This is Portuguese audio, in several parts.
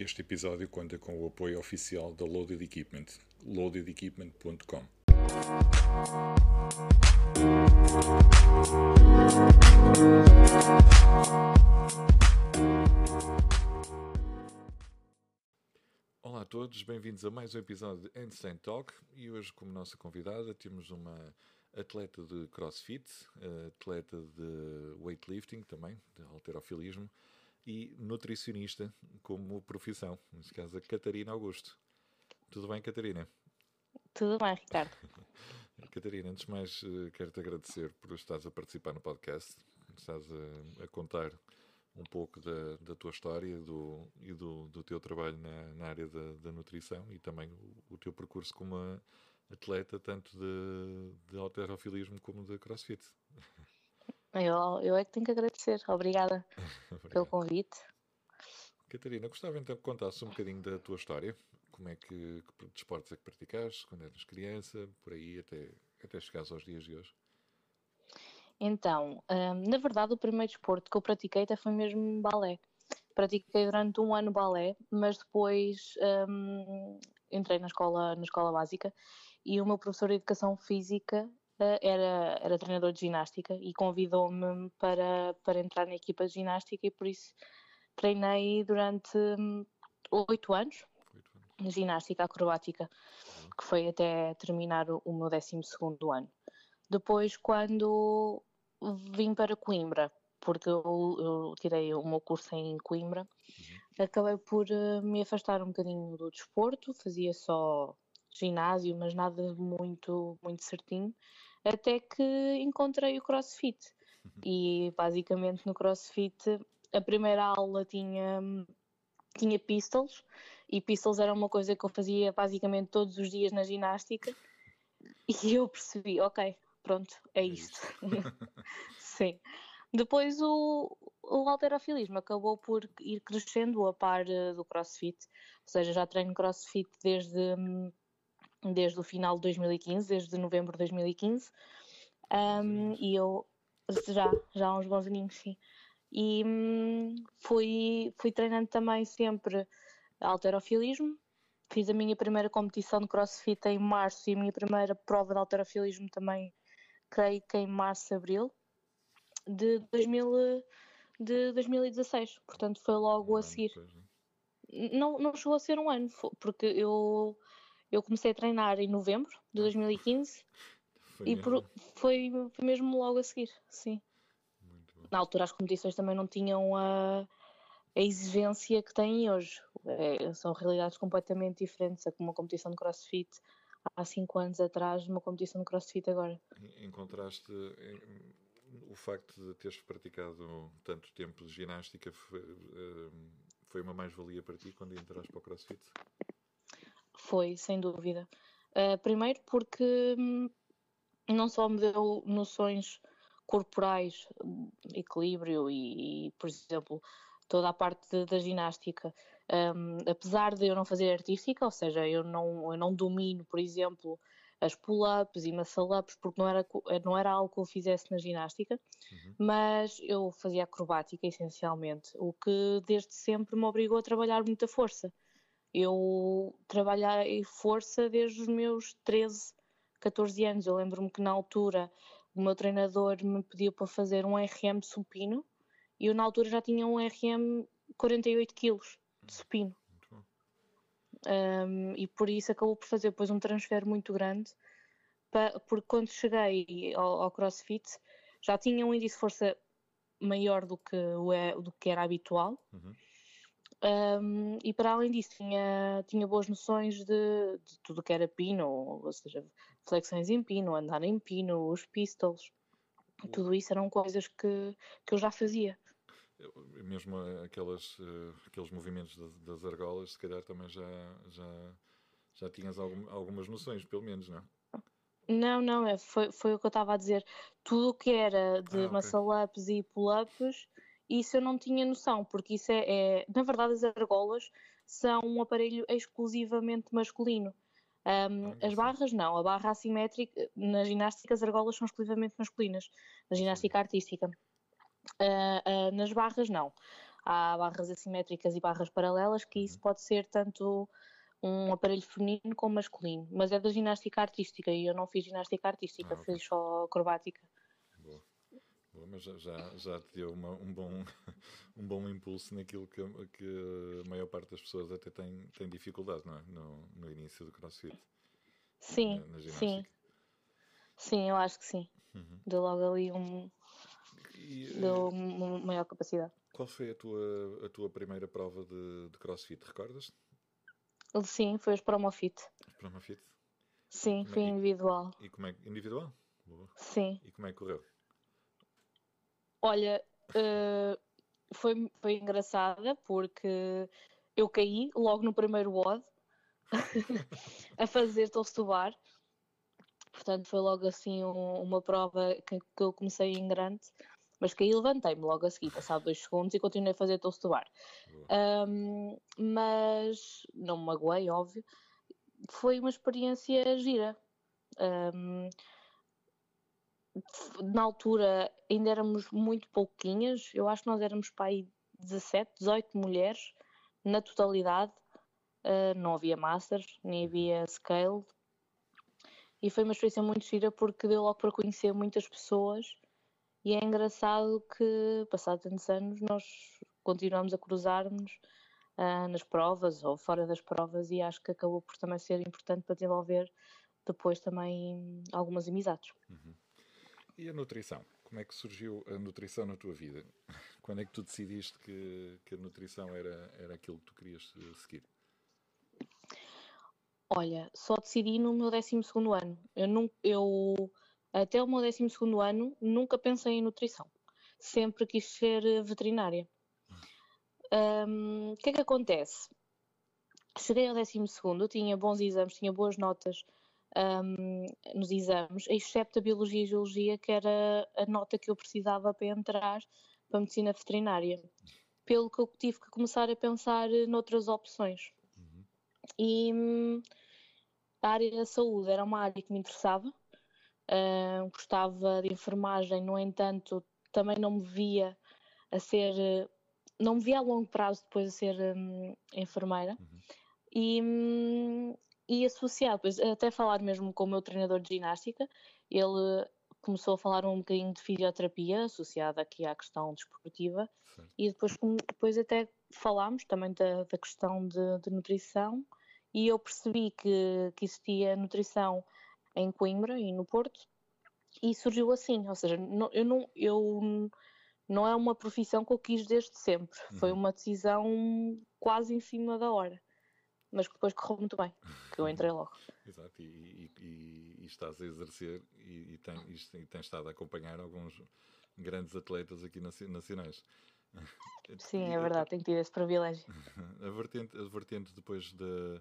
Este episódio conta com o apoio oficial da Loaded Equipment, loadedequipment.com. Olá a todos, bem-vindos a mais um episódio de Handstand Talk e hoje como nossa convidada temos uma atleta de crossfit, atleta de weightlifting também, de halterofilismo e nutricionista como profissão, neste caso a Catarina Augusto. Tudo bem, Catarina? Tudo bem, Ricardo. Catarina, antes de mais, eh, quero-te agradecer por estares a participar no podcast, estás a, a contar um pouco da, da tua história do, e do, do teu trabalho na, na área da, da, nutrição e também o, o, teu percurso como atleta, tanto de, de alterofilismo como de crossfit. Eu, eu é que tenho que agradecer. Obrigada pelo convite. Catarina, gostava então que contasse um bocadinho da tua história. Como é que, que desportos é que praticaste quando eras criança, por aí até, até chegares aos dias de hoje? Então, hum, na verdade, o primeiro desporto que eu pratiquei até foi mesmo balé. Pratiquei durante um ano balé, mas depois hum, entrei na escola, na escola básica e o meu professor de Educação Física era, era treinador de ginástica e convidou-me para, para entrar na equipa de ginástica e por isso treinei durante hum, oito anos na ginástica acrobática, uhum. que foi até terminar o, meu décimo segundo ano. Depois, quando vim para Coimbra, porque eu, eu tirei o meu curso em Coimbra, uhum. acabei por uh, me afastar um bocadinho do desporto, fazia só ginásio, mas nada muito, muito certinho até que encontrei o CrossFit. Uhum. E basicamente no CrossFit a primeira aula tinha, tinha pistols e pistols era uma coisa que eu fazia basicamente todos os dias na ginástica e eu percebi, ok, pronto, é, é isto. Sim. Depois o, o alterofilismo acabou por ir crescendo a par eh, do crossfit, ou seja, já treino crossfit desde hum, desde o final de 2015, desde novembro de 2015. Um, e eu já, já há uns bons aninhos, sim. E hum, fui, fui treinando também sempre alterofilismo. Fiz a minha primeira competição de crossfit em março e a minha primeira prova de alterofilismo também, creio que em março, abril de, 2000, de 2016. Portanto, foi logo a seguir. Não, não chegou a ser um ano, porque eu eu comecei a treinar em novembro de 2015 foi e por, foi, foi, mesmo logo a seguir, sim. Na altura as competições também não tinham a, a exigência que têm hoje. É, são realidades completamente diferentes. É como uma competição de crossfit há 5 anos atrás, uma competição de crossfit agora. Encontraste o facto de teres praticado tanto tempo de ginástica foi, eh, foi uma mais-valia para ti quando entraste para o crossfit? Foi, sem dúvida. Uh, primeiro porque hum, não só me deu noções corporais, equilíbrio e, e por exemplo, toda a parte da ginástica. Um, apesar de eu não fazer artística, ou seja, eu não, eu não domino, por exemplo, as pull-ups e muscle-ups, porque não era, não era algo que eu fizesse na ginástica, uhum. mas eu fazia acrobática essencialmente, o que desde sempre me obrigou a trabalhar muita força. Eu trabalhei força desde os meus 13, 14 anos. Eu lembro-me que na altura o meu treinador me pediu para fazer um RM supino e eu na altura já tinha um RM 48 kg de supino. Um, e por isso acabou por fazer depois um transfer muito grande, para, porque quando cheguei ao, ao, CrossFit já tinha um índice de força maior do que, o, é, do que era habitual. Uhum. Um, e para além disso, tinha, tinha boas noções de, de tudo que era pino, ou seja, flexões em pino, andar em pino, os pistols, tudo isso eram coisas que, que eu já fazia. Mesmo aquelas, uh, aqueles movimentos das, argolas, se calhar também já, já, já tinhas algum, algumas noções, pelo menos, não é? Não, não, é, foi, foi o que eu estava a dizer. Tudo o que era de ah, okay. muscle-ups e pull-ups isso eu não tinha noção, porque isso é, é, na verdade, as argolas são um aparelho exclusivamente masculino. Um, as barras não, a barra assimétrica, na ginástica as argolas são exclusivamente masculinas, na ginástica artística. Uh, uh, nas barras não. há barras assimétricas e barras paralelas, que isso uhum. pode ser tanto um aparelho feminino como masculino, mas é da ginástica artística e eu não fiz ginástica artística, ah, okay. fiz só acrobática. Mas já, já, já te deu uma, um, bom, um bom impulso naquilo que, que a maior parte das pessoas até tem, tem dificuldade, não é? No, no início do crossfit. Sim, na, na sim. Sim, eu acho que sim. Uhum. Deu logo ali um. E, deu eh, uma maior capacidade. Qual foi a tua, a tua primeira prova de, de crossfit? Recordas? Sim, foi os Promofit. Os Promofit? Sim, foi individual. E como é individual? Boa. Sim. E como é que correu? Olha, uh, foi, foi engraçada porque eu caí logo no primeiro WOD a fazer toast to bar. Portanto, foi logo assim um, uma prova que, que, eu comecei em grande, mas caí e levantei-me logo a seguir, passado dois segundos e continuei a fazer toast to bar. Um, mas não me magoei, óbvio. Foi uma experiência gira. Um, na altura ainda éramos muito pouquinhas, eu acho que nós éramos para aí 17, 18 mulheres na totalidade. Uh, não havia Masters, nem havia Scale. E foi uma experiência muito gira porque deu logo para conhecer muitas pessoas. E é engraçado que, passados tantos anos, nós continuamos a cruzar-nos uh, nas provas ou fora das provas, e acho que acabou por também ser importante para desenvolver depois também algumas amizades. Uhum. E a nutrição? Como é que surgiu a nutrição na tua vida? Quando é que tu decidiste que, que a nutrição era, era aquilo que tu querias eh, seguir? Olha, só decidi no meu 12 ano. Eu, eu até o meu 12 ano nunca pensei em nutrição. Sempre quis ser veterinária. O que é que acontece? Cheguei ao 12, tinha bons exames, tinha boas notas um, nos exames, excepto a Biologia e Geologia, que era a nota que eu precisava para entrar para a Medicina Veterinária. Pelo que eu tive que começar a pensar noutras opções. Uhum. E hum, a área da saúde era uma área que me interessava, uh, gostava de enfermagem, no entanto, também não me via a ser, não me via a longo prazo depois a ser um, enfermeira. Uhum. E, hum, e associado, pois, até falar mesmo com o meu treinador de ginástica, ele começou a falar um bocadinho de fisioterapia associada aqui à questão desportiva Sim. e depois, depois até falámos também da, da questão de, de, nutrição e eu percebi que, que existia nutrição em Coimbra e no Porto e surgiu assim, ou seja, não, eu, não, eu não é uma profissão que eu quis desde sempre, uhum. foi uma decisão quase em cima da hora mas que depois correu muito bem, que eu entrei logo. Exato, e, e, e, e, estás a exercer e, tem, e, tens estado a acompanhar alguns grandes atletas aqui nacionais. Sim, é verdade, tenho tido esse privilégio. A vertente, a vertente depois de,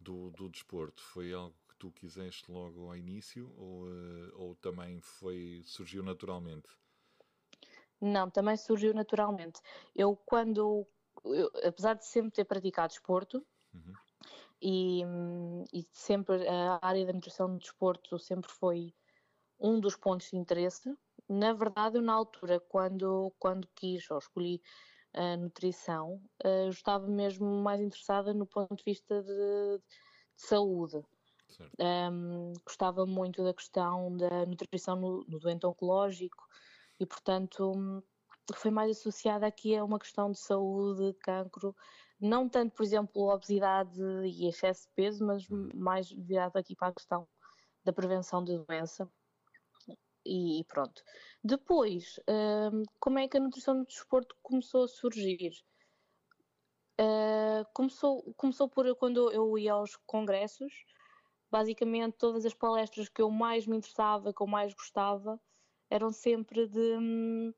do, do desporto foi algo que tu quiseste logo ao início ou, eh, ou também foi, surgiu naturalmente? Não, também surgiu naturalmente. Eu, quando, eu, apesar de sempre ter praticado desporto, Uhum. E, e, sempre a área da nutrição do desporto sempre foi um dos pontos de interesse. Na verdade, eu, na altura, quando, quando quis ou escolhi a nutrição, uh, estava mesmo mais interessada no ponto de vista de, de saúde. Um, gostava muito da questão da nutrição no, no doente oncológico e, portanto, foi mais associada aqui a uma questão de saúde, cancro, não tanto, por exemplo, obesidade e excesso de peso, mas uhum. mais virado aqui para a questão da prevenção de doença. E pronto. Depois, hum, como é que a nutrição no desporto começou a surgir? Uh, começou, começou por quando eu ia aos congressos, basicamente todas as palestras que eu mais me interessava, que eu mais gostava, eram sempre de, hum,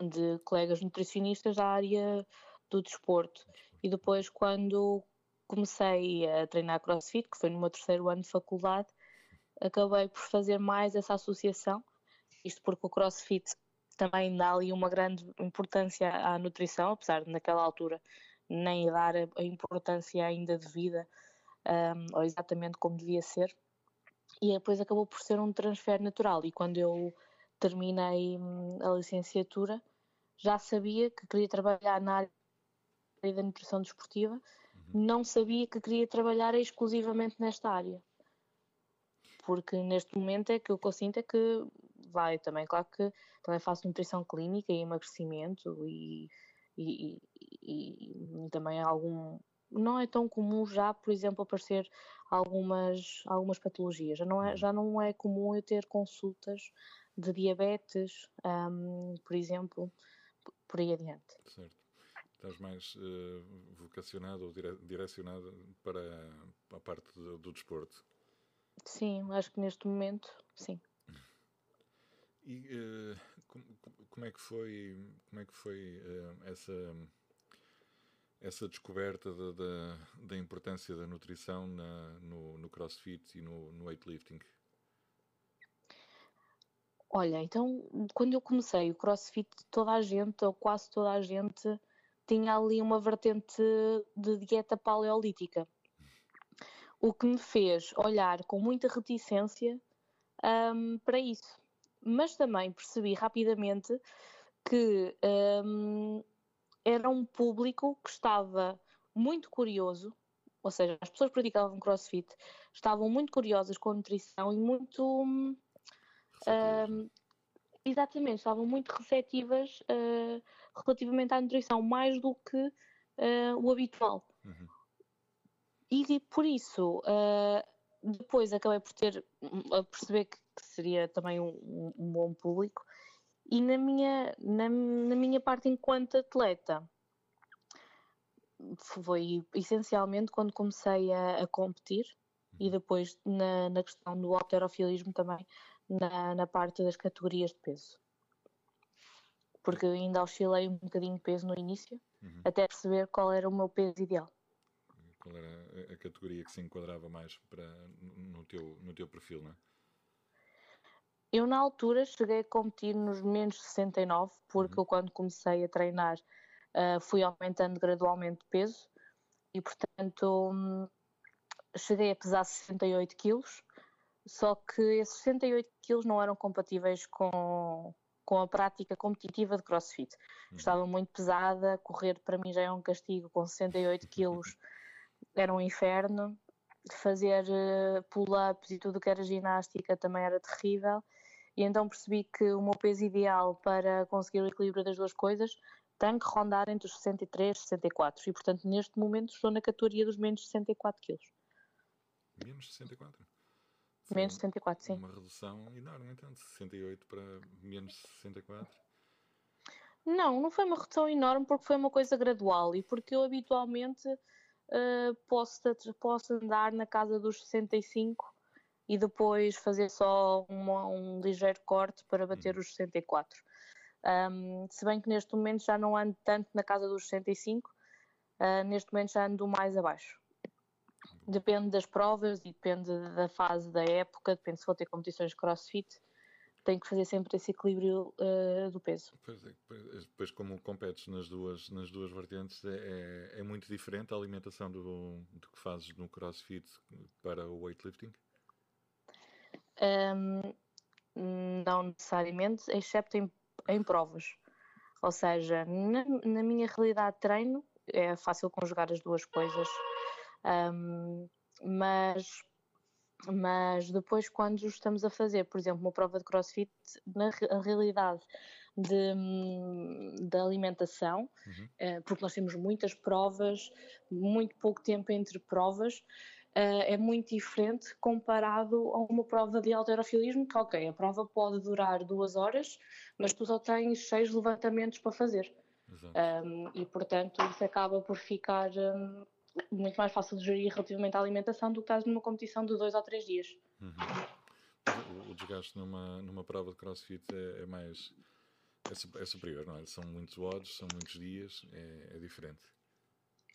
de colegas nutricionistas da área do desporto. E depois, quando comecei a treinar crossfit, que foi no meu terceiro ano de faculdade, acabei por fazer mais essa associação. Isto porque o crossfit também dá ali uma grande importância à nutrição, apesar de naquela altura nem dar a importância ainda devida, um, ou exatamente como devia ser. E depois acabou por ser um transfer natural. E quando eu terminei hum, a licenciatura, já sabia que queria trabalhar na área da nutrição desportiva, uhum. não sabia que queria trabalhar exclusivamente nesta área. Porque neste momento é que o que eu sinto é que vai também, claro que também faço nutrição clínica e emagrecimento e, e, e, e também algum não é tão comum já, por exemplo, aparecer algumas, algumas patologias. Já não, é, já não é comum eu ter consultas de diabetes, um, por exemplo, por aí adiante. Certo. Estás mais uh, vocacionado ou dire direcionado para a parte do, do, desporto? Sim, acho que neste momento, sim. E uh, como, como, é que foi, como é que foi uh, essa essa descoberta da, da, da, importância da nutrição na, no, no crossfit e no, no weightlifting? Olha, então quando eu comecei o crossfit, toda a gente, ou quase toda a gente, tinha ali uma vertente de dieta paleolítica. O que me fez olhar com muita reticência um, para isso. Mas também percebi rapidamente que um, era um público que estava muito curioso, ou seja, as pessoas que praticavam crossfit estavam muito curiosas com a nutrição e muito. Uh, exatamente, estavam muito receptivas uh, relativamente à nutrição, mais do que uh, o habitual. Uhum. E, por isso, depois acabei por ter a perceber que, que seria também um, um bom público e na minha, na, na minha parte enquanto atleta, foi essencialmente quando comecei a, a competir e depois na, na questão do alterofilismo também, na, na parte das categorias de peso. Porque ainda oscilei um bocadinho de peso no início, uhum. até perceber qual era o meu peso ideal. Qual era a categoria que se enquadrava mais para, no, teu, no teu perfil, não é? Eu, na altura, cheguei a competir nos menos 69, porque uhum. eu, quando comecei a treinar, uh, fui aumentando gradualmente de peso e, portanto, um, cheguei a pesar 68 quilos. Só que esses 68 quilos não eram compatíveis com, com a prática competitiva de crossfit. Uhum. Estava muito pesada, correr para mim já é um castigo, com 68 quilos era um inferno. Fazer uh, pull-ups e tudo que era ginástica também era terrível e então percebi que o meu peso ideal para conseguir o equilíbrio das duas coisas tem que rondar entre os 63 e 64 e portanto neste momento estou na categoria dos menos 64 quilos. Menos 64? Menos 64, sim. Uma redução enorme, então, de 68 para menos 64? Não, não foi uma redução enorme porque foi uma coisa gradual e porque eu habitualmente uh, posso, posso andar na casa dos 65 e depois fazer só uma, um ligeiro corte para bater uhum. os 64. Um, se bem que neste momento já não ando tanto na casa dos 65, uh, ah, neste momento já ando mais abaixo. Depende das provas e depende da fase da época, depende se vou ter competições de crossfit, tenho que fazer sempre esse equilíbrio uh, do peso. Pois é, depois como competes nas duas, nas duas vertentes, é, é, é muito diferente a alimentação do, do que fazes no crossfit para o weightlifting? Um, não necessariamente, excepto em, em provas. Ou seja, na, na, minha realidade de treino é fácil conjugar as duas coisas, um, mas, mas depois, quando estamos a fazer, por exemplo, uma prova de crossfit, na realidade de, de alimentação, uhum. uh, porque nós temos muitas provas, muito pouco tempo entre provas, uh, é muito diferente comparado a uma prova de alterofilismo, que ok, a prova pode durar duas horas, mas tu só tens seis levantamentos para fazer. Um, e portanto isso acaba por ficar um, muito mais fácil de gerir relativamente à alimentação do que estás numa competição de dois ou três dias. Uhum. O, o, desgaste numa, numa prova de crossfit é, é mais é, é, superior, não é? São muitos odds, são muitos dias, é, é diferente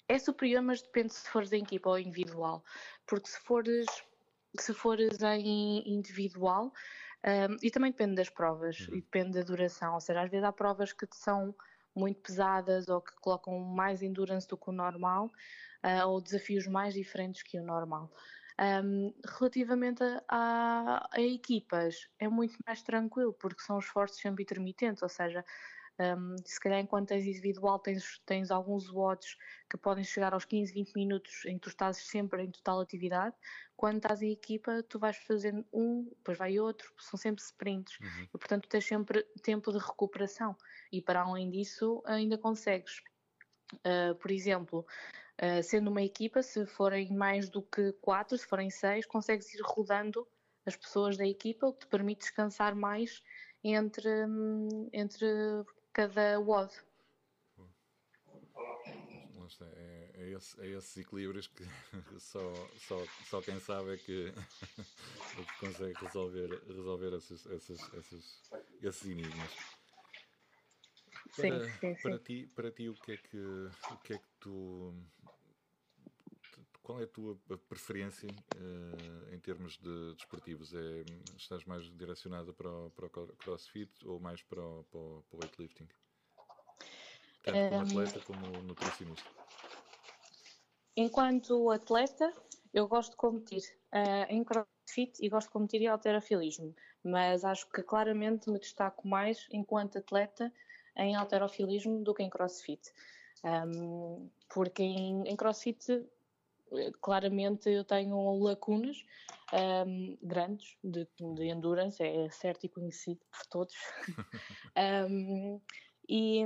é superior, mas depende se fores em equipa ou individual. Porque se fores, se fores em individual, um, e também depende das provas uhum. e depende da duração. Ou seja, às vezes há provas que são muito pesadas ou que colocam mais endurance do que o normal, uh, ou desafios mais diferentes que o normal. Um, relativamente a, a, equipas, é muito mais tranquilo, porque são esforços sempre intermitentes, ou seja, Um, se calhar enquanto és individual tens, tens alguns watts que podem chegar aos 15, 20 minutos em que tu estás sempre em total atividade. Quando estás em equipa, tu vais fazendo um, depois vai outro, são sempre sprints. Uhum. E, portanto, tens sempre tempo de recuperação. E para além disso, ainda consegues, uh, por exemplo, uh, sendo uma equipa, se forem mais do que quatro, se forem seis, consegues ir rodando as pessoas da equipa, o que te permite descansar mais entre, hum, entre cada WOD. É, é, esse, é esses equilíbrios que só, só, só quem sabe é que, é que consegue resolver, resolver esses, esses, esses, esses enigmas. Para, sim, sim, sim. Para, ti, para ti, o que é que, o que, é que tu. Qual é a tua preferência uh, em termos de desportivos? É, estás mais direcionada para o, para o crossfit ou mais para o, para o, para o weightlifting? Tanto como um, atleta como nutricionista. Enquanto atleta, eu gosto de competir uh, em crossfit e gosto de competir em alterofilismo, mas acho que claramente me destaco mais enquanto atleta em alterofilismo do que em crossfit. Um, porque em, em crossfit claramente eu tenho lacunas um, grandes de, de, endurance, é certo e conhecido por todos. um, e,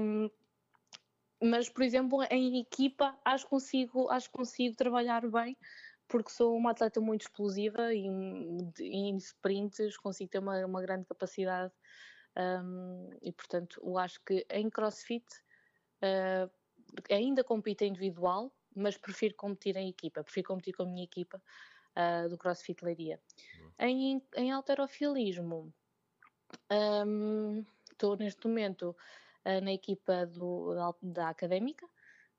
mas, por exemplo, em equipa acho que consigo, acho que consigo trabalhar bem porque sou uma atleta muito explosiva e em sprints consigo ter uma, uma grande capacidade um, e portanto eu acho que em crossfit uh, ainda compito individual mas prefiro competir em equipa, prefiro competir com a minha equipa uh, do CrossFit Leiria. Em, em alterofilismo, estou um, neste momento uh, na equipa do, da, da Académica,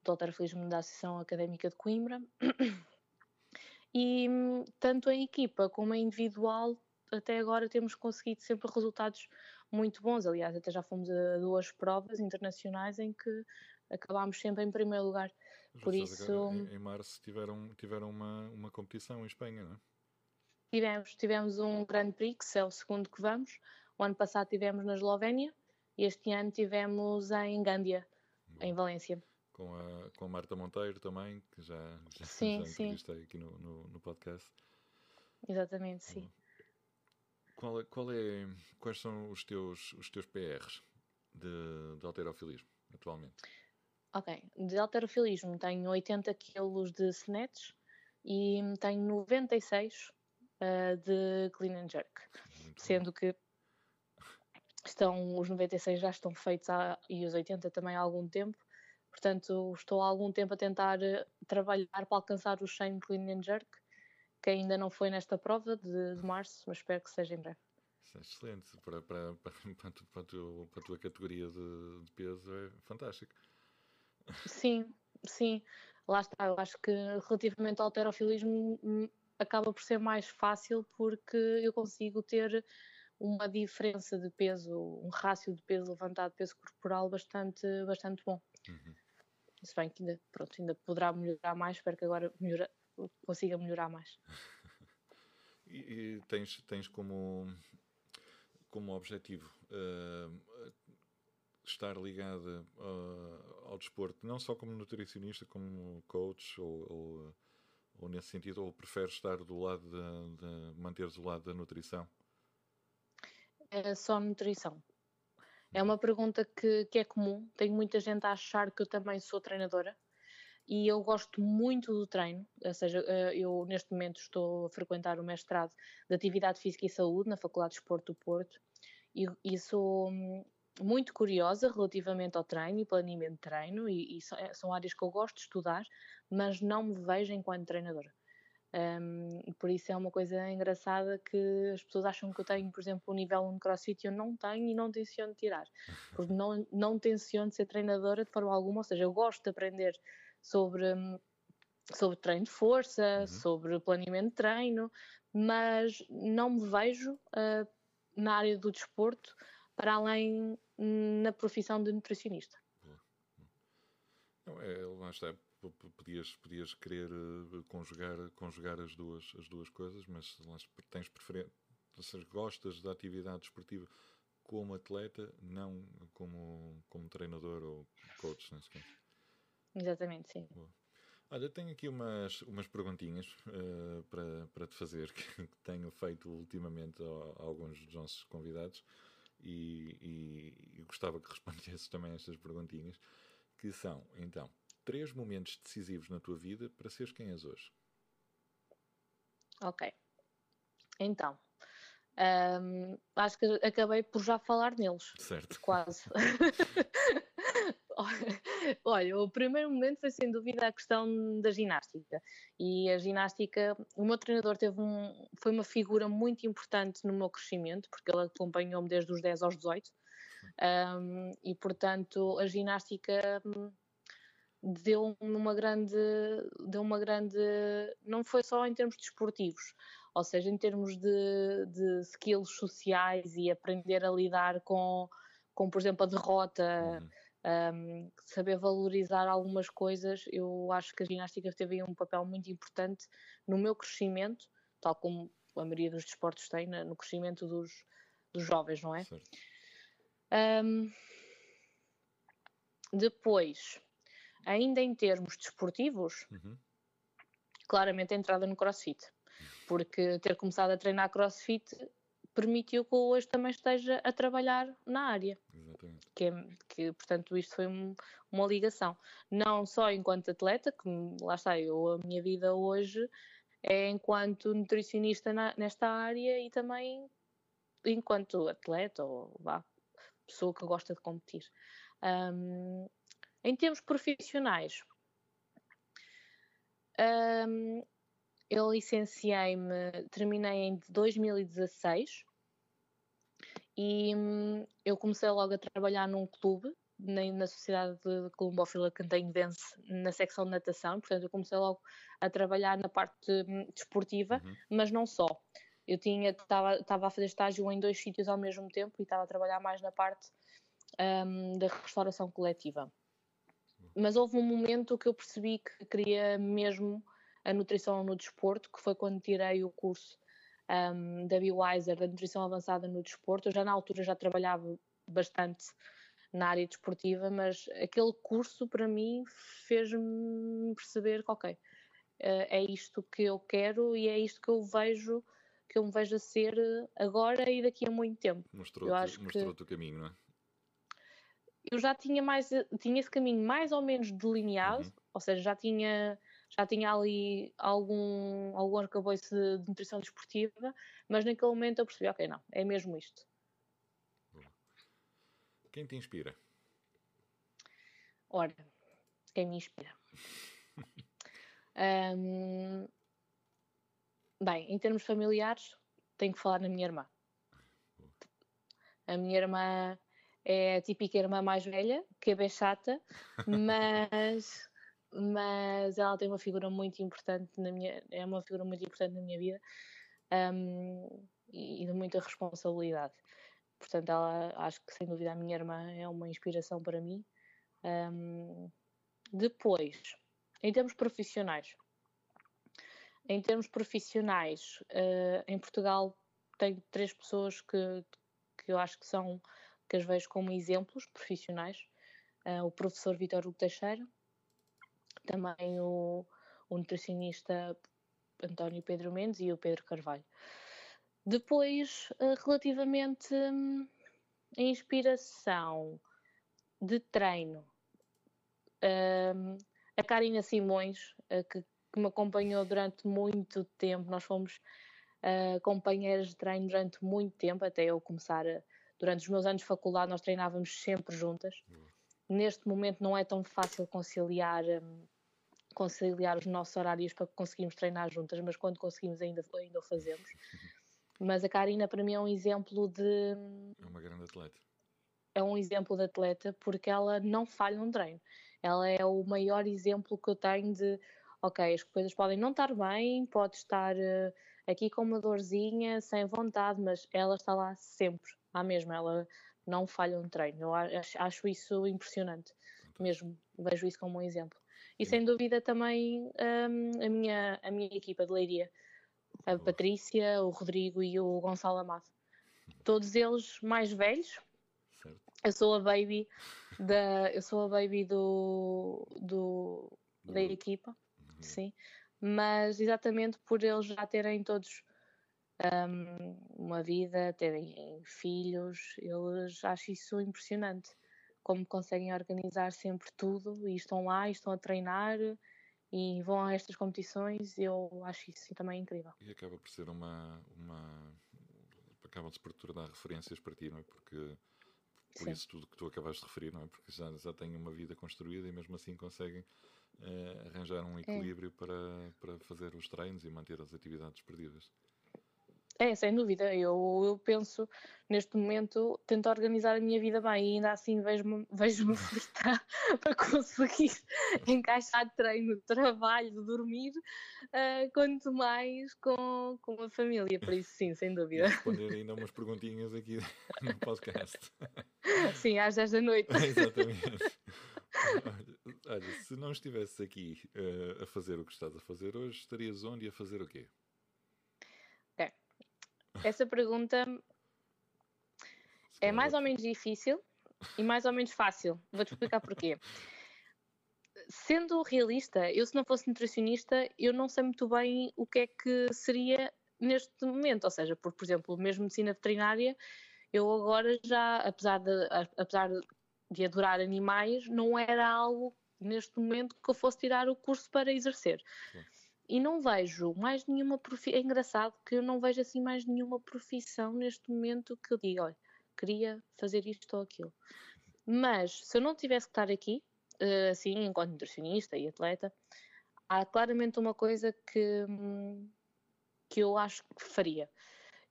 do alterofilismo da Associação Académica de Coimbra, e tanto em equipa como em individual, até agora temos conseguido sempre resultados muito bons. Aliás, até já fomos a duas provas internacionais em que acabámos sempre em primeiro lugar. Por isso. Em, em, março tiveram, tiveram uma, uma competição em Espanha, não é? Tivemos, tivemos um Grand Prix, é o segundo que vamos. O ano passado tivemos na Eslovénia e este ano tivemos em Gândia, Bom. em Valência. Com a, com a Marta Monteiro também, que já, já, sim, já entrevistei sim. aqui no, no, no, podcast. Exatamente, sim. Qual é, qual é, quais são os teus, os teus PRs de, de alterofilismo atualmente? Ok, de alterofilismo tenho 80 kg de snatch e tenho 96 uh, de clean and jerk, Muito sendo bom. que estão, os 96 já estão feitos há, e os 80 também há algum tempo, portanto estou há algum tempo a tentar uh, trabalhar para alcançar os 100 clean and jerk, que ainda não foi nesta prova de, de março, mas espero que seja em breve. Isso é excelente, para, para, para, para, a, tua, para a tua categoria de, de peso é fantástico. Sim, sim. Lá está. Eu acho que relativamente ao alterofilismo hum, acaba por ser mais fácil porque eu consigo ter uma diferença de peso, um rácio de peso levantado, peso corporal bastante, bastante bom. Uhum. Se bem que ainda, pronto, ainda poderá melhorar mais, espero que agora melhora, consiga melhorar mais. e, e, tens, tens como, como objetivo uh, estar ligada uh, ao desporto, não só como nutricionista, como coach, ou, ou, ou nesse sentido, ou preferes estar do lado de, de manteres o lado da nutrição? É só nutrição. É uma pergunta que, que é comum. Tenho muita gente a achar que eu também sou treinadora e eu gosto muito do treino, ou seja, eh, eu neste momento estou a frequentar o mestrado de Atividade Física e Saúde na Faculdade de Esporte do Porto e, e sou, hum, muito curiosa relativamente ao treino e planeamento de treino, e, e eh, são áreas que eu gosto de estudar, mas não me vejo enquanto treinadora. Um, por isso é uma coisa engraçada que as pessoas acham que eu tenho, por exemplo, um nível no crossfit eu não tenho e não tenciono tirar. Porque não, não tenciono ser treinadora de forma alguma, ou seja, eu gosto de aprender sobre, sobre treino de força, uhum. sobre planeamento de treino, mas não me vejo uh, na área do desporto para além na profissão de nutricionista. Não, é, lá está. Podias, podias querer eh, conjugar, conjugar as, duas, as duas coisas, mas tens preferência, gostas da atividade esportiva como atleta, não como, como treinador ou coach, nesse caso. Exatamente, sim. Boa. Olha, tenho aqui umas, umas perguntinhas uh, para, para te fazer que tenho feito ultimamente a, a alguns dos nossos convidados e, e, gostava que respondesses também a estas perguntinhas, que são, então, três momentos decisivos na tua vida para seres quem és hoje. Ok. Então, acho que acabei por já falar neles. Certo. Quase. Olha, o primeiro momento foi sem dúvida a questão da ginástica. E a ginástica, o meu treinador teve um, foi uma figura muito importante no meu crescimento, porque ele acompanhou-me desde os 10 aos 18. Um, e portanto, a ginástica hum, deu uma grande, deu uma grande, não foi só em termos desportivos, ou seja, em termos de, de skills sociais e aprender a lidar com, com por exemplo, a derrota, uhum. Um, saber valorizar algumas coisas, eu acho que a ginástica teve um papel muito importante no meu crescimento, tal como a maioria dos desportos tem, no crescimento dos, dos jovens, não é? Um, depois, ainda em termos desportivos, uhum. claramente a entrada no crossfit. Porque ter começado a treinar crossfit permitiu que eu hoje também esteja a trabalhar na área. Exatamente. Que, é, que portanto, isto foi um, uma ligação. Não só enquanto atleta, que lá está, eu, a minha vida hoje é enquanto nutricionista na, nesta área e também enquanto atleta ou vá, pessoa que gosta de competir. Um, em termos profissionais, um, eu licenciei-me, terminei em 2016 e um, eu comecei logo a trabalhar num clube na, na Sociedade de Colombófila Cantanhovense na secção de natação, portanto eu comecei logo a trabalhar na parte hum, desportiva, uhum. mas não só. Eu tinha estava a fazer estágio em dois sítios ao mesmo tempo e estava a trabalhar mais na parte um, da restauração coletiva mas houve um momento que eu percebi que queria mesmo a nutrição no desporto, que foi quando tirei o curso um, da BioWiser, da nutrição avançada no desporto. Eu já na altura já trabalhava bastante na área desportiva, mas aquele curso para mim fez-me perceber que, ok, eh, é isto que eu quero e é isto que eu vejo que eu me vejo a ser agora e daqui a muito tempo. Mostrou-te mostrou que... o caminho, não é? eu já tinha mais tinha esse caminho mais ou menos delineado, uhum. ou seja, já tinha já tinha ali algum algum arcabouço de, de nutrição desportiva, mas naquele momento eu percebi, ok, não, é mesmo isto. Quem te inspira? Ora, quem me inspira? um, bem, em termos familiares, tenho que falar na minha irmã. A minha irmã é a típica irmã mais velha, que é bem chata, mas, mas ela tem uma figura muito importante na minha, é uma figura muito importante na minha vida um, e de muita responsabilidade. Portanto, ela acho que sem dúvida a minha irmã é uma inspiração para mim. Um, depois, em termos profissionais, em termos profissionais, uh, em Portugal tenho três pessoas que, que eu acho que são que as vejo como exemplos profissionais. Uh, o professor Vitor Hugo Teixeira, também o, o nutricionista António Pedro Mendes e o Pedro Carvalho. Depois, uh, relativamente um, a inspiração de treino, um, a Karina Simões, uh, que, que, me acompanhou durante muito tempo, nós fomos uh, companheiras de treino durante muito tempo, até eu começar a, Durante os meus anos de faculdade nós treinávamos sempre juntas. Neste momento não é tão fácil conciliar conciliar os nossos horários para conseguirmos treinar juntas, mas quando conseguimos ainda, ainda o fazemos. Mas a Karina para mim é um exemplo de... É uma grande atleta. É um exemplo de atleta porque ela não falha um treino. Ela é o maior exemplo que eu tenho de ok, as coisas podem não estar bem, pode estar uh, aqui com uma dorzinha, sem vontade, mas ela está lá sempre à mesma, ela não falha um treino. Eu acho, acho isso impressionante, mesmo, vejo isso como um exemplo. E sem dúvida também um, a, minha, a minha equipa de Leiria, a Patrícia, o Rodrigo e o Gonçalo Amado. todos eles mais velhos. Certo. Eu sou a baby da, eu sou a baby do, do da equipa, Uhum. sim. Mas exatamente por eles já terem todos hum, uma vida, terem filhos, eles acho isso impressionante. Como conseguem organizar sempre tudo e estão lá e estão a treinar e vão a estas competições, eu acho isso também incrível. E acaba por ser uma. uma acaba-se por tornar referências para ti, não é? Porque. Por Sim. isso tudo que tu acabaste de referir, não é? Porque já, já têm uma vida construída e mesmo assim conseguem eh, arranjar um equilíbrio para, para fazer os treinos e manter as atividades perdidas. É, sem dúvida. Eu, eu penso, neste momento, tento organizar a minha vida bem e ainda assim vejo-me vejo frustrar para conseguir encaixar treino, trabalho, dormir, ah, quanto mais com, com a família. Por isso, sim, sem E dúvida. responder ainda umas perguntinhas aqui no podcast. Sim, às 10 da noite. Exatamente. Olha, olha, se não estivesse aqui eh, a fazer o que estás a fazer hoje, estarias onde e a fazer o quê? Essa pergunta é mais ou menos difícil e mais ou menos fácil. Vou-te explicar porquê. Sendo realista, eu se não fosse nutricionista, eu não sei muito bem o que é que seria neste momento. Ou seja, porque, por exemplo, mesmo medicina veterinária, eu agora já, apesar de, apesar de adorar animais, não era algo neste momento que eu fosse tirar o curso para exercer. Claro. E não vejo mais nenhuma profissão. É engraçado que eu não vejo assim mais nenhuma profissão neste momento que eu diga, olha, queria fazer isto ou aquilo. Mas se eu não tivesse que estar aqui, eh, assim, enquanto nutricionista e atleta, há claramente uma coisa que, que eu acho que faria,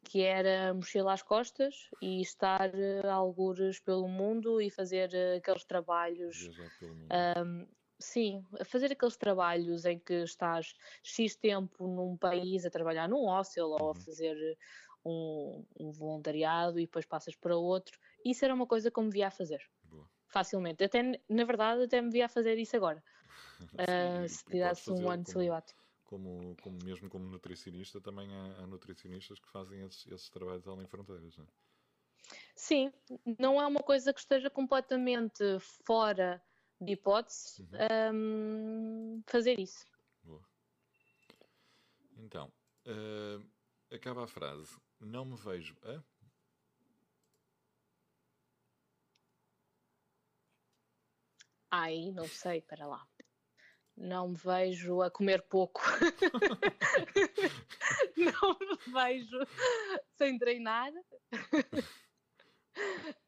que era mochila às costas e estar eh, algures pelo mundo e fazer eh, aqueles trabalhos. Ahm, sim, a fazer aqueles trabalhos em que estás X tempo num país a trabalhar num hostel ou a Uhum. fazer um, um voluntariado e depois passas para outro. Isso era uma coisa que eu me via a fazer Boa. facilmente. Até, na verdade, até me via a fazer isso agora, Sim, ah, e- se e podes tirasse um ano de celibato. Como, como mesmo como nutricionista, também há, há nutricionistas que fazem esses, esses trabalhos além fronteiras. Não é? Sim, não é uma coisa que esteja completamente fora de hipótese Uhum. ahm, fazer isso. Boa. Então, eh, acaba a frase. Não me vejo a. Ai, não sei, para lá. Não me vejo a comer pouco. não me vejo sem treinar.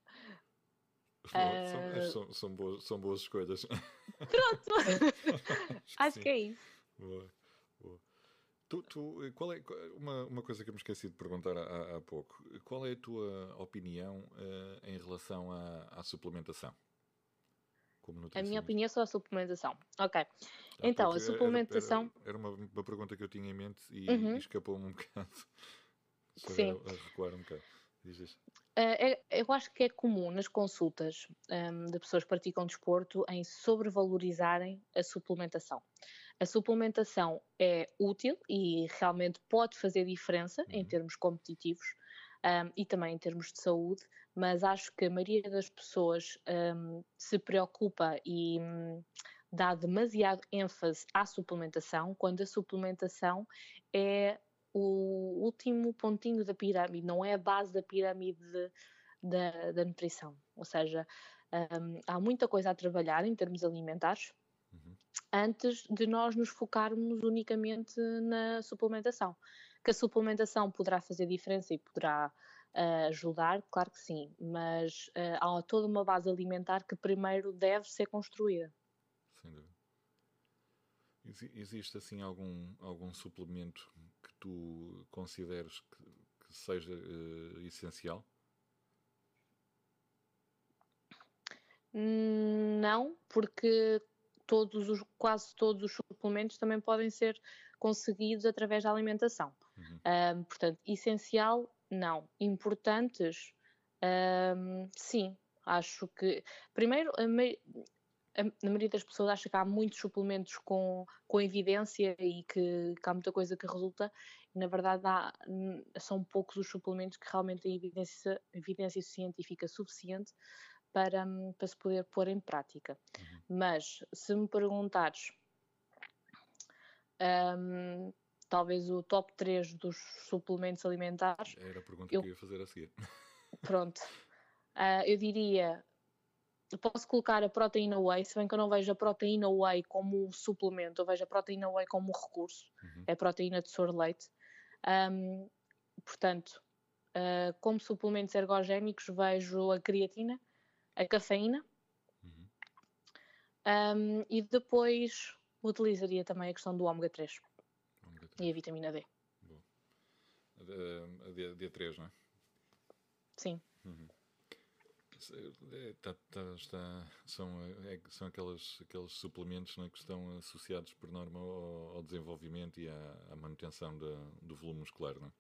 Boa, são, Ah. são, são boas, são boas escolhas. Pronto. Acho sim. que é isso. Boa, boa. Tu, tu, eh, qual é, uma, uma coisa que eu me esqueci de perguntar há, há pouco. Qual é a tua opinião eh, em relação à, à suplementação? Como A minha opinião sobre a suplementação. Ok. Ah, então, a porque era- suplementação- Era, era uma, uma pergunta que eu tinha em mente e, Uhum. e escapou-me um bocado. Só Sim. A, a recuar um bocado. Diz isto. Eh, é- eu acho que é comum nas consultas hum, de pessoas que praticam desporto em sobrevalorizarem a suplementação. A suplementação é útil e realmente pode fazer diferença em Uhum. termos competitivos hum, e também em termos de saúde, mas acho que a maioria das pessoas hum, se preocupa e hum, dá demasiado ênfase à suplementação, quando a suplementação é o último pontinho da pirâmide, não é a base da pirâmide de- da, da nutrição. Ou seja, hum, há muita coisa a trabalhar em termos alimentares Uhum. antes de nós nos focarmos unicamente na suplementação. Que a suplementação poderá fazer diferença e poderá ah, ajudar, claro que sim, mas ah, há toda uma base alimentar que primeiro deve ser construída. Sem dúvida. Exi- Existe assim algum, algum suplemento tu consideres que, que seja eh, essencial? Não, porque todos os, quase todos os suplementos também podem ser conseguidos através da alimentação. Uhum. Ahm, portanto, essencial, não. Importantes, ahm, sim. Acho que, primeiro, a mei- a, a maioria das pessoas acha que há muitos suplementos com, com evidência e que, que há muita coisa que resulta, e na verdade há, são poucos os suplementos que realmente têm evidência, evidência científica suficiente para, para se poder pôr em prática. Uhum. Mas se me perguntares um, talvez o top 3 dos suplementos alimentares. Era a pergunta eu, que eu ia fazer a seguir. Pronto. Uh, eu diria. Posso colocar a proteína whey, se bem que eu não vejo a proteína whey como suplemento, eu vejo a proteína whey como recurso, uhum. é a proteína de soro leite. Um, portanto, uh, como suplementos ergogénicos, vejo a creatina, a cafeína uhum. um, e depois utilizaria também a questão do ômega 3. E a vitamina D. Boa. A, D, D3, não é? Sim. Uhum. É, tá, tá, está, são é, são aqueles, aqueles suplementos é, que estão associados por norma ao, ao desenvolvimento e à, à manutenção da, do volume muscular, não é?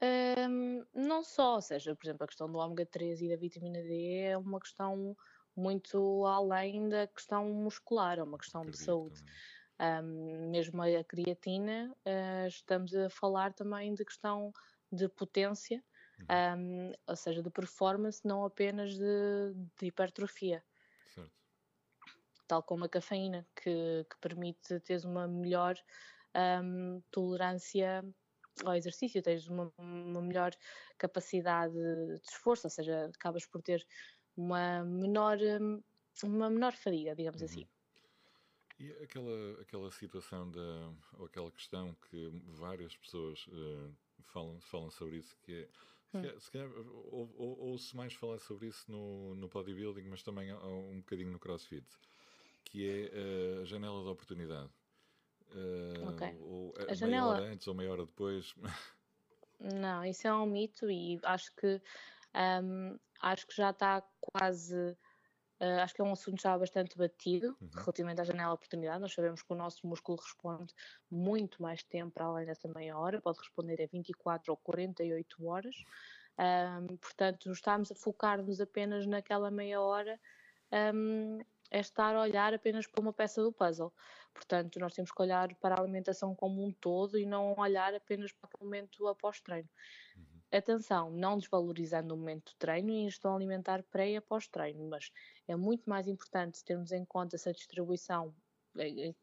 Um, não só, ou seja, por exemplo, a questão do ômega 3 e da vitamina D é uma questão muito além da questão muscular, é uma questão Acredito de saúde. Um, mesmo a creatina, uh, estamos a falar também de questão de potência, uhum. um, ou seja, de performance, não apenas de, de hipertrofia. Certo. Tal como a cafeína, que, que permite teres uma melhor um, tolerância ao exercício, tens uma, uma, melhor capacidade de esforço, ou seja, acabas por ter uma menor, uma menor fadiga, digamos uhum. assim. E aquela, aquela situação da, ou aquela questão que várias pessoas uh, falam, falam sobre isso, que é, hum. se calhar, ou, ou, ou, se mais falar sobre isso no, no bodybuilding, mas também um bocadinho no crossfit, que é uh, a janela de oportunidade. Uh, okay. ou, a janela... meia hora antes ou meia hora depois. Não, isso é um mito e acho que um, acho que já está quase Uh, acho que é um assunto já bastante batido uhum. relativamente à janela de oportunidade. Nós sabemos que o nosso músculo responde muito mais tempo para além dessa meia hora, pode responder a 24 ou 48 horas. Um, portanto, estamos a focar-nos apenas naquela meia hora um, é estar a olhar apenas para uma peça do puzzle. Portanto, nós temos que olhar para a alimentação como um todo e não olhar apenas para o momento após treino. Uhum. Atenção, não desvalorizando o momento de treino e ingestão alimentar pré e após treino, mas é muito mais importante termos em conta essa distribuição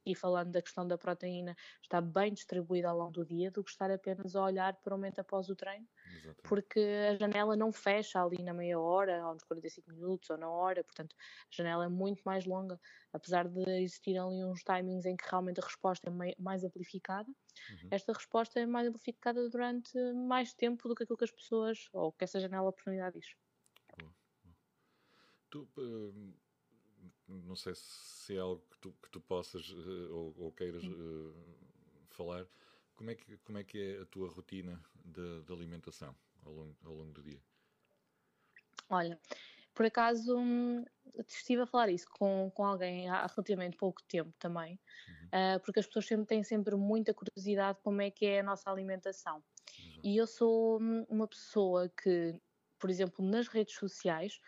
e falando da questão da proteína, está bem distribuída ao longo do dia do que estar apenas a olhar para o momento após o treino, Exatamente. porque a janela não fecha ali na meia hora, ou nos 45 minutos, ou na hora, portanto, a janela é muito mais longa, apesar de existir ali uns timings em que realmente a resposta é mais amplificada, uhum. esta resposta é mais amplificada durante mais tempo do que aquilo que as pessoas, ou que essa janela de oportunidade diz. Tu, uh não sei se é algo que tu, que tu possas uh, ou, ou, queiras uh, falar. Como é, que, como é que é a tua rotina de, de alimentação ao longo, ao longo do dia? Olha, por acaso hum, estive a falar isso com, com alguém há relativamente pouco tempo também, uhum. uh, porque as pessoas sempre têm sempre muita curiosidade como é que é a nossa alimentação. Uhum. E eu sou hum, uma pessoa que, por exemplo, nas redes sociais,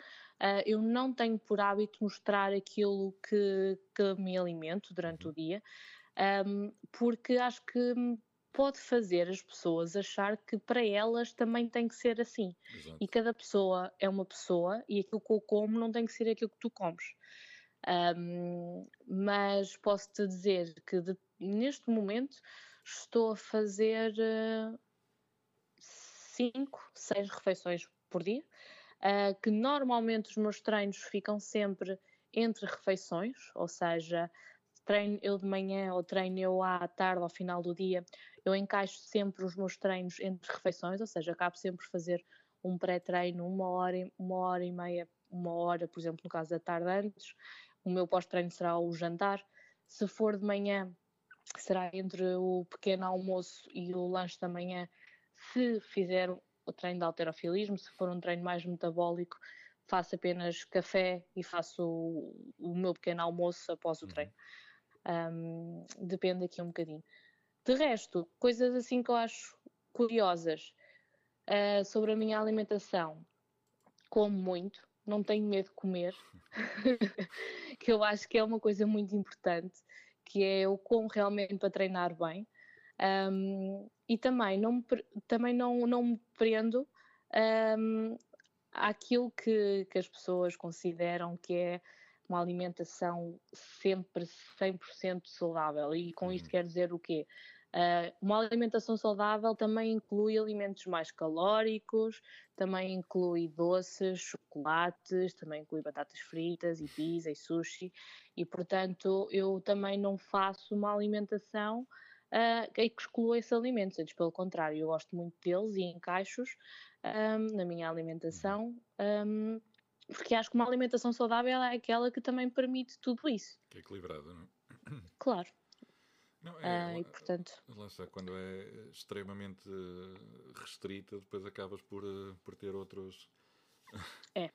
Uh, eu não tenho por hábito mostrar aquilo que, que me alimento durante uhum. o dia, um, porque acho que pode fazer as pessoas achar que para elas também tem que ser assim. Exato. E cada pessoa é uma pessoa e aquilo que eu como não tem que ser aquilo que tu comes. Um, mas posso-te dizer que de, neste momento estou a fazer 5, uh, 6 refeições por dia uh, que normalmente os meus treinos ficam sempre entre refeições, ou seja, treino eu de manhã ou treino eu à tarde, ao final do dia, eu encaixo sempre os meus treinos entre refeições, ou seja, acabo sempre por fazer um pré-treino uma hora, uma hora e meia, uma hora, por exemplo, no caso da tarde antes, o meu pós-treino será o jantar. Se for de manhã, será entre o pequeno almoço e o lanche da manhã. Se fizer o treino de alterofilismo, se for um treino mais metabólico, faço apenas café e faço o, o meu pequeno almoço após o uhum. treino. Um, depende aqui um bocadinho. De resto, coisas assim que eu acho curiosas uh, sobre a minha alimentação. Como muito, não tenho medo de comer, que eu acho que é uma coisa muito importante, que é eu como realmente para treinar bem. Um, e também não, também não, não me prendo um, àquilo que, que as pessoas consideram que é uma alimentação sempre 100% saudável. E com isto uhum. quer dizer o quê? Uh, uma alimentação saudável também inclui alimentos mais calóricos, também inclui doces, chocolates, também inclui batatas fritas e pizza e sushi, e portanto eu também não faço uma alimentação uh, que exclua esses alimentos, antes pelo contrário, eu gosto muito deles e encaixo-os um, na minha alimentação. Um, porque acho que uma alimentação saudável é aquela que também permite tudo isso. Que é equilibrada, não é? Claro. Não, é, uh, e portanto... Lá está, quando é extremamente restrita, depois acabas por, eh, por ter outros... É.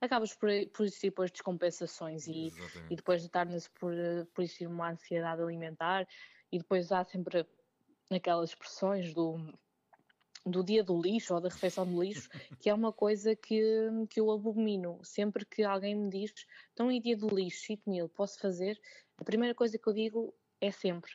Acabas por, por existir depois descompensações e, e depois de torna-se por, por existir uma ansiedade alimentar e depois há sempre aquelas expressões do do dia do lixo ou da refeição do lixo, que é uma coisa que, que eu abomino. Sempre que alguém me diz, então em dia do lixo, cheat meal, posso fazer? A primeira coisa que eu digo é sempre,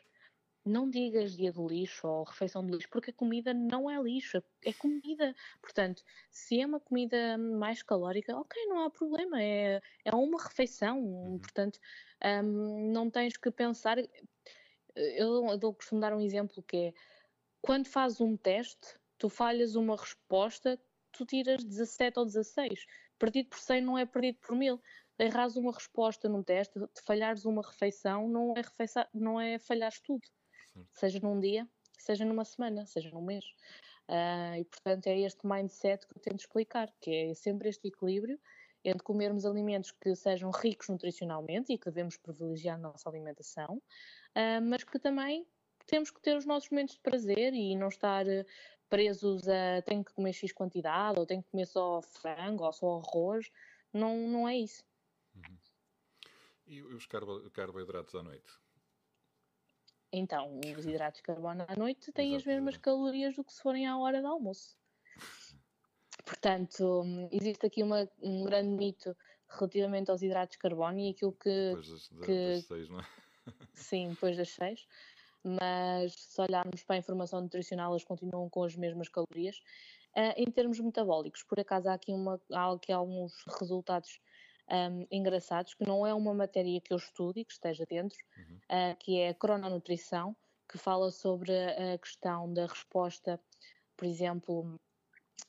não digas dia do lixo ou refeição do lixo, porque a comida não é lixo, é comida. Portanto, se é uma comida mais calórica, ok, não há problema, é, é uma refeição. Uhum. Portanto, um, não tens que pensar. Eu, eu costumo dar um exemplo que é quando fazes um teste, tu falhas uma resposta, tu tiras 17 ou 16. Perdido por 100 não é perdido por 1000. Erras uma resposta num teste, falhares uma refeição, não é, refeição, não é falhares tudo. Certo. Seja num dia, seja numa semana, seja num mês. Uh, e portanto é este mindset que eu tento explicar, que é sempre este equilíbrio entre comermos alimentos que sejam ricos nutricionalmente e que devemos privilegiar na nossa alimentação, uh, mas que também temos que ter os nossos momentos de prazer e não estar presos a tenho que comer X quantidade, ou tenho que comer só frango, ou só arroz. Não, não é isso. Uhum. E os carbo carboidratos à noite? Então, os hidratos de carbono à noite têm Exato, as mesmas calorias do que se forem à hora do almoço. Portanto, existe aqui uma, um grande mito relativamente aos hidratos de carbono e aquilo que. Depois das, que, das seis, não é? Sim, depois das seis mas se olharmos para a informação nutricional, elas continuam com as mesmas calorias. Uh, em termos metabólicos, por acaso há aqui uma, há aqui alguns resultados um, engraçados, que não é uma matéria que eu estude e que esteja dentro, uhum. uh, que é a crononutrição, que fala sobre a questão da resposta, por exemplo,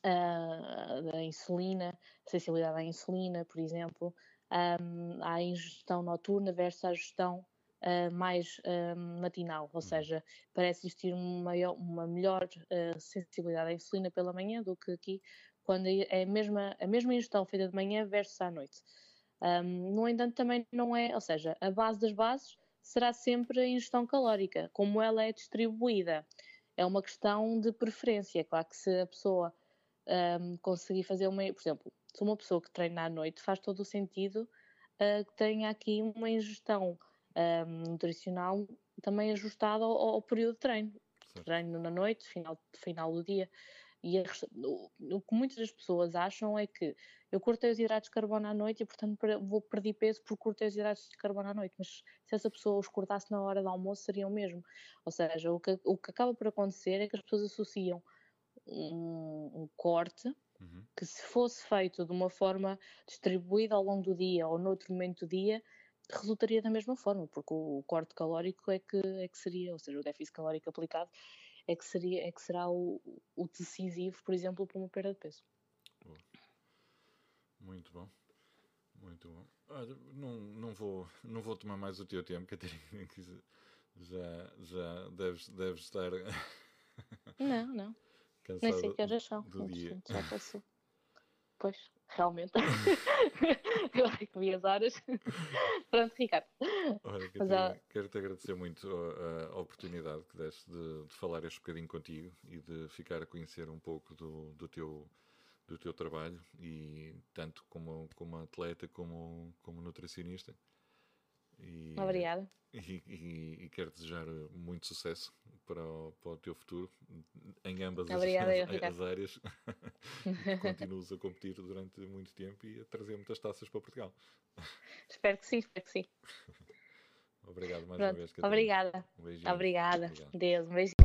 uh, da insulina, sensibilidade à insulina, por exemplo, um, à ingestão noturna versus a ingestão uh, mais uh, matinal, ou uhum. seja, parece existir uma, maior, uma melhor uh, sensibilidade à insulina pela manhã do que aqui, quando é a mesma, a mesma ingestão feita de manhã versus à noite. Um, no entanto, também não é, ou seja, a base das bases será sempre a ingestão calórica, como ela é distribuída. É uma questão de preferência. Claro que se a pessoa um, conseguir fazer uma, por exemplo, se uma pessoa que treina à noite faz todo o sentido uh, que tenha aqui uma ingestão um, nutricional também ajustado ao, ao, período de treino. Certo. Treino na noite, final, final do dia. E a, o, o, que muitas das pessoas acham é que eu cortei os hidratos de carbono à noite e, portanto, vou perder peso por cortei os hidratos de carbono à noite. Mas se essa pessoa os cortasse na hora do almoço, seria o mesmo. Ou seja, o que, o que acaba por acontecer é que as pessoas associam um, um corte uhum. que, se fosse feito de uma forma distribuída ao longo do dia ou noutro momento do dia, resultaria da mesma forma, porque o corte calórico é que, é que seria, ou seja, o déficit calórico aplicado é que, seria, é que será o, o decisivo, por exemplo, para uma perda de peso. Muito bom. Muito bom. Olha, não, não, vou, não vou tomar mais o teu tempo, Catarina, que já, já deves, deves estar. Não, não. Nem sei que horas são. Do dia. Já passou. Pois, realmente. eu acho que vi as horas. Pronto, Ricardo. Olha, Catarina, quero-te agradecer muito a, a, oportunidade que deste de, de, falar este bocadinho contigo e de ficar a conhecer um pouco do, do teu do teu trabalho e tanto como, como atleta como, como nutricionista. E, Obrigada. E, e, e, quero desejar muito sucesso para o, para o teu futuro em ambas as, Obrigada, as, as áreas. Continuas a competir durante muito tempo e a trazer muitas taças para Portugal. Espero que sim, espero que sim. Obrigado mais Pronto, uma vez. Catarina. Obrigada. Um beijinho. Obrigada. Obrigado. Deus, um beijinho.